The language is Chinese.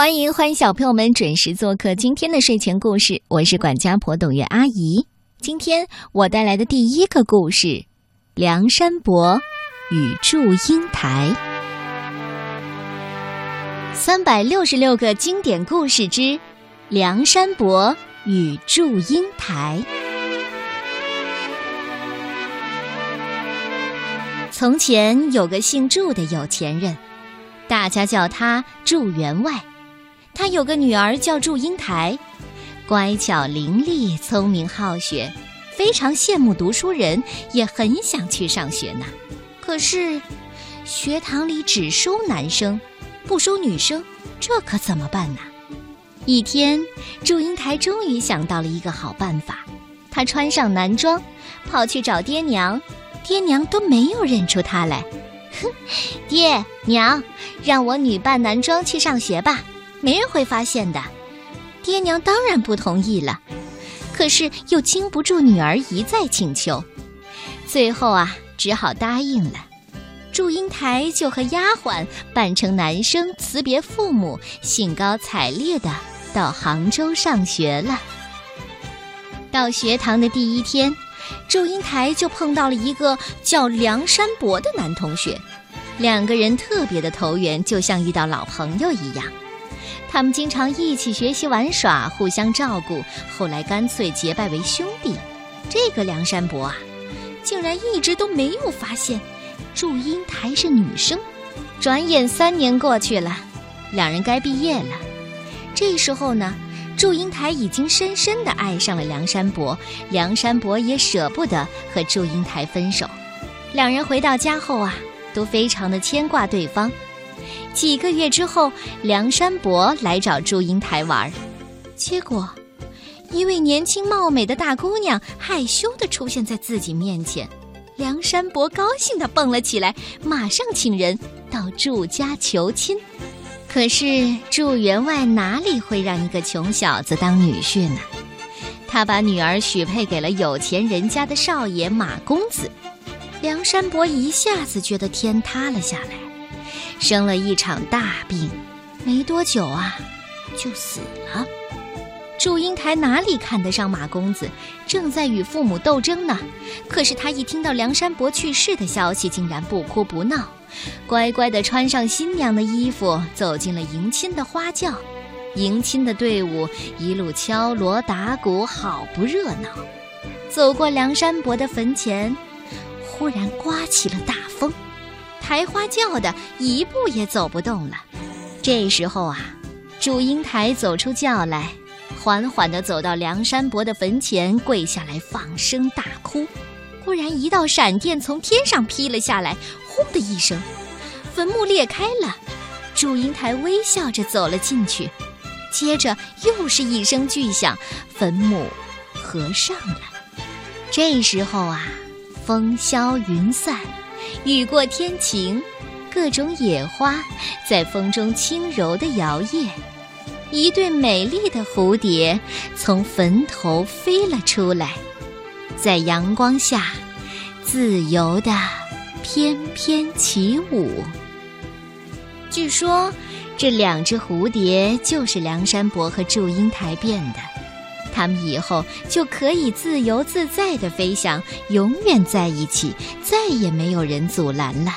欢迎欢迎小朋友们准时做客今天的睡前故事，我是管家婆董月阿姨。今天我带来的第一个故事《梁山伯与祝英台》。三百六十六个经典故事之《梁山伯与祝英台》。从前有个姓祝的有钱人，大家叫他祝员外。他有个女儿叫祝英台，乖巧伶俐，聪明好学，非常羡慕读书人，也很想去上学呢。可是，学堂里只收男生，不收女生，这可怎么办呢？一天，祝英台终于想到了一个好办法，她穿上男装，跑去找爹娘，爹娘都没有认出她来。哼，爹娘，让我女扮男装去上学吧。没人会发现的，爹娘当然不同意了，可是又经不住女儿一再请求，最后啊，只好答应了。祝英台就和丫鬟扮成男生，辞别父母，兴高采烈的到杭州上学了。到学堂的第一天，祝英台就碰到了一个叫梁山伯的男同学，两个人特别的投缘，就像遇到老朋友一样。他们经常一起学习玩耍，互相照顾，后来干脆结拜为兄弟。这个梁山伯啊，竟然一直都没有发现祝英台是女生。转眼三年过去了，两人该毕业了。这时候呢，祝英台已经深深的爱上了梁山伯，梁山伯也舍不得和祝英台分手。两人回到家后啊，都非常的牵挂对方。几个月之后，梁山伯来找祝英台玩，结果，一位年轻貌美的大姑娘害羞地出现在自己面前。梁山伯高兴地蹦了起来，马上请人到祝家求亲。可是祝员外哪里会让一个穷小子当女婿呢？他把女儿许配给了有钱人家的少爷马公子。梁山伯一下子觉得天塌了下来。生了一场大病，没多久啊，就死了。祝英台哪里看得上马公子，正在与父母斗争呢。可是他一听到梁山伯去世的消息，竟然不哭不闹，乖乖地穿上新娘的衣服，走进了迎亲的花轿。迎亲的队伍一路敲锣打鼓，好不热闹。走过梁山伯的坟前，忽然刮起了大。抬花轿的一步也走不动了。这时候啊，祝英台走出轿来，缓缓地走到梁山伯的坟前，跪下来放声大哭。忽然，一道闪电从天上劈了下来，轰的一声，坟墓裂开了。祝英台微笑着走了进去，接着又是一声巨响，坟墓合上了。这时候啊，风消云散。雨过天晴，各种野花在风中轻柔地摇曳，一对美丽的蝴蝶从坟头飞了出来，在阳光下自由地翩翩起舞。据说，这两只蝴蝶就是梁山伯和祝英台变的。他们以后就可以自由自在的飞翔，永远在一起，再也没有人阻拦了。